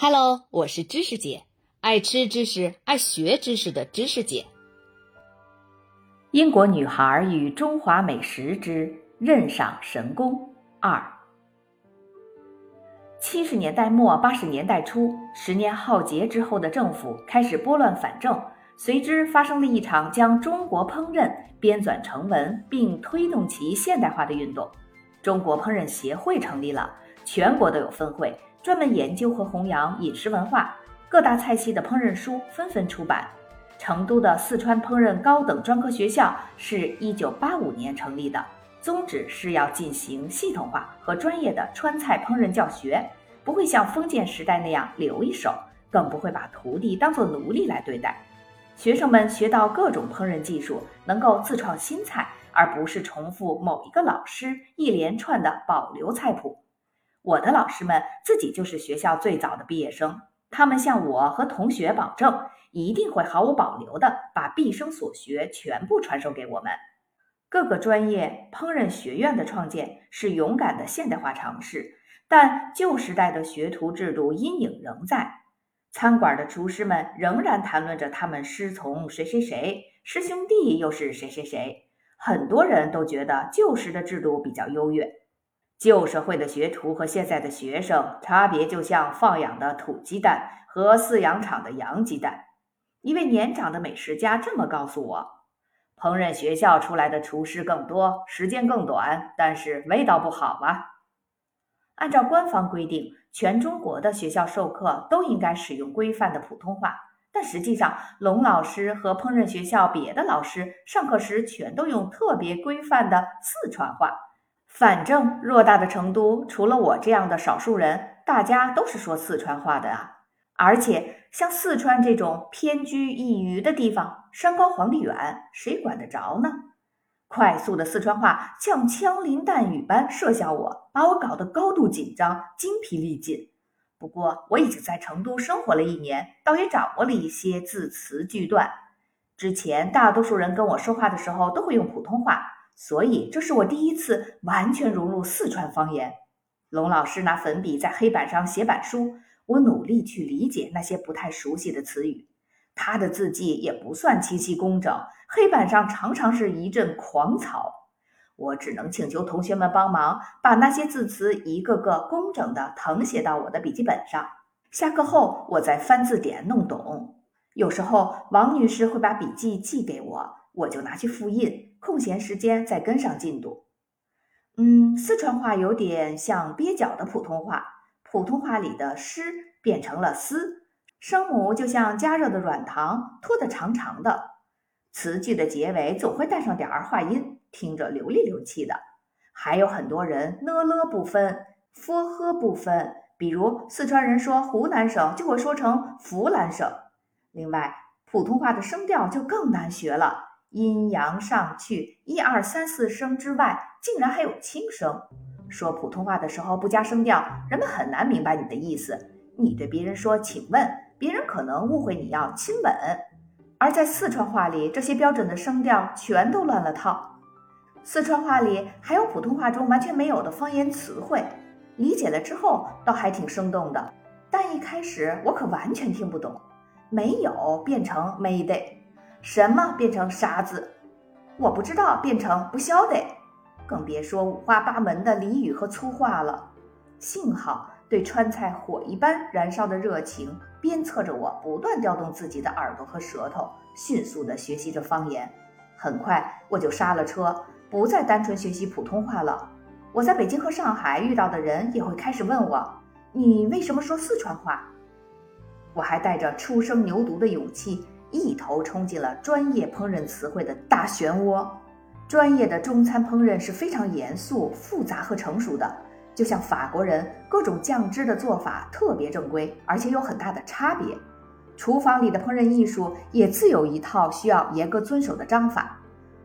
Hello，我是知识姐，爱吃知识、爱学知识的知识姐。英国女孩与中华美食之任赏神功二。七十年代末八十年代初，十年浩劫之后的政府开始拨乱反正，随之发生了一场将中国烹饪编纂成文并推动其现代化的运动。中国烹饪协会成立了，全国都有分会。专门研究和弘扬饮食文化，各大菜系的烹饪书纷纷出版。成都的四川烹饪高等专科学校是一九八五年成立的，宗旨是要进行系统化和专业的川菜烹饪教学，不会像封建时代那样留一手，更不会把徒弟当作奴隶来对待。学生们学到各种烹饪技术，能够自创新菜，而不是重复某一个老师一连串的保留菜谱。我的老师们自己就是学校最早的毕业生，他们向我和同学保证，一定会毫无保留地把毕生所学全部传授给我们。各个专业烹饪学院的创建是勇敢的现代化尝试，但旧时代的学徒制度阴影仍在。餐馆的厨师们仍然谈论着他们师从谁谁谁，师兄弟又是谁谁谁。很多人都觉得旧时的制度比较优越。旧社会的学徒和现在的学生差别，就像放养的土鸡蛋和饲养场的洋鸡蛋。一位年长的美食家这么告诉我：“烹饪学校出来的厨师更多，时间更短，但是味道不好啊。”按照官方规定，全中国的学校授课都应该使用规范的普通话，但实际上，龙老师和烹饪学校别的老师上课时全都用特别规范的四川话。反正偌大的成都，除了我这样的少数人，大家都是说四川话的啊。而且像四川这种偏居一隅的地方，山高皇帝远，谁管得着呢？快速的四川话像枪林弹雨般射向我，把我搞得高度紧张、精疲力尽。不过我已经在成都生活了一年，倒也掌握了一些字词句段。之前大多数人跟我说话的时候，都会用普通话。所以，这是我第一次完全融入四川方言。龙老师拿粉笔在黑板上写板书，我努力去理解那些不太熟悉的词语。他的字迹也不算清晰工整，黑板上常常是一阵狂草。我只能请求同学们帮忙，把那些字词一个个工整的誊写到我的笔记本上。下课后，我再翻字典弄懂。有时候，王女士会把笔记寄给我，我就拿去复印。空闲时间再跟上进度。嗯，四川话有点像蹩脚的普通话，普通话里的“诗”变成了“丝”，声母就像加热的软糖，拖得长长的。词句的结尾总会带上点儿化音，听着流里流气的。还有很多人呢了不分，f 呵不分，比如四川人说湖南省就会说成湖南省。另外，普通话的声调就更难学了。阴阳上去，一二三四声之外，竟然还有轻声。说普通话的时候不加声调，人们很难明白你的意思。你对别人说“请问”，别人可能误会你要亲吻。而在四川话里，这些标准的声调全都乱了套。四川话里还有普通话中完全没有的方言词汇，理解了之后倒还挺生动的。但一开始我可完全听不懂，没有变成 mayday，。什么变成沙子？我不知道变成不晓得，更别说五花八门的俚语和粗话了。幸好对川菜火一般燃烧的热情鞭策着我，不断调动自己的耳朵和舌头，迅速地学习着方言。很快我就刹了车，不再单纯学习普通话了。我在北京和上海遇到的人也会开始问我：“你为什么说四川话？”我还带着初生牛犊的勇气。一头冲进了专业烹饪词汇的大漩涡。专业的中餐烹饪是非常严肃、复杂和成熟的，就像法国人各种酱汁的做法特别正规，而且有很大的差别。厨房里的烹饪艺术也自有一套需要严格遵守的章法。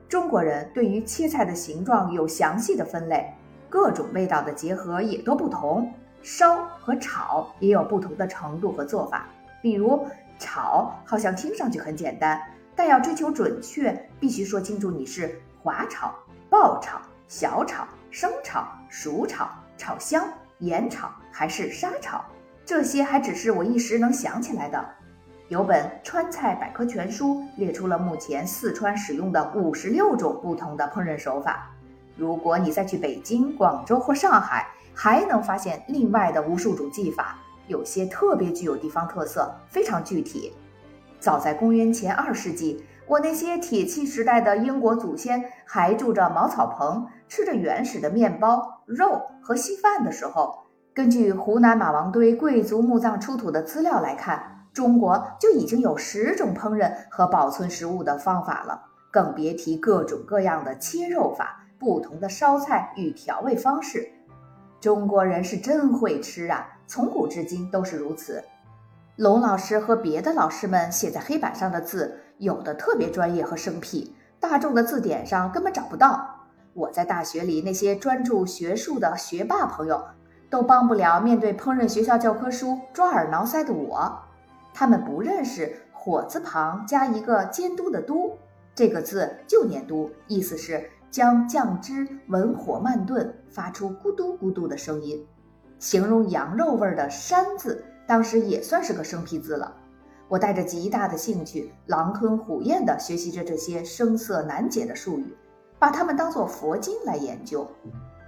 中国人对于切菜的形状有详细的分类，各种味道的结合也都不同。烧和炒也有不同的程度和做法，比如。炒好像听上去很简单，但要追求准确，必须说清楚你是滑炒、爆炒、小炒、生炒、熟炒、炒香、盐炒还是沙炒。这些还只是我一时能想起来的。有本《川菜百科全书》列出了目前四川使用的五十六种不同的烹饪手法。如果你再去北京、广州或上海，还能发现另外的无数种技法，有些特别具有地方特色，非常具体。早在公元前二世纪，我那些铁器时代的英国祖先还住着茅草棚，吃着原始的面包、肉和稀饭的时候，根据湖南马王堆贵族墓葬出土的资料来看，中国就已经有十种烹饪和保存食物的方法了，更别提各种各样的切肉法、不同的烧菜与调味方式。中国人是真会吃啊，从古至今都是如此。龙老师和别的老师们写在黑板上的字，有的特别专业和生僻，大众的字典上根本找不到。我在大学里那些专注学术的学霸朋友，都帮不了面对烹饪学校教科书抓耳挠腮的我。他们不认识火字旁加一个监督的督，这个字就念督，意思是。将酱汁文火慢炖，发出咕嘟咕嘟的声音，形容羊肉味的“膻”字，当时也算是个生僻字了。我带着极大的兴趣，狼吞虎咽地学习着这些生涩难解的术语，把它们当作佛经来研究。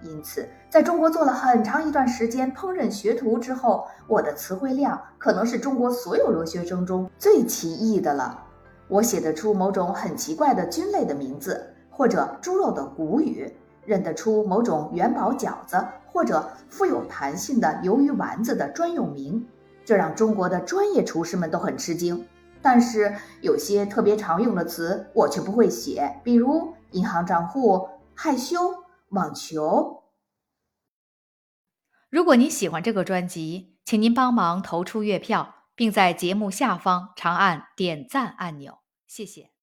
因此，在中国做了很长一段时间烹饪学徒之后，我的词汇量可能是中国所有留学生中最奇异的了。我写得出某种很奇怪的菌类的名字。或者猪肉的古语，认得出某种元宝饺子，或者富有弹性的鱿鱼丸子的专用名，这让中国的专业厨师们都很吃惊。但是有些特别常用的词，我却不会写，比如银行账户、害羞、网球。如果您喜欢这个专辑，请您帮忙投出月票，并在节目下方长按点赞按钮，谢谢。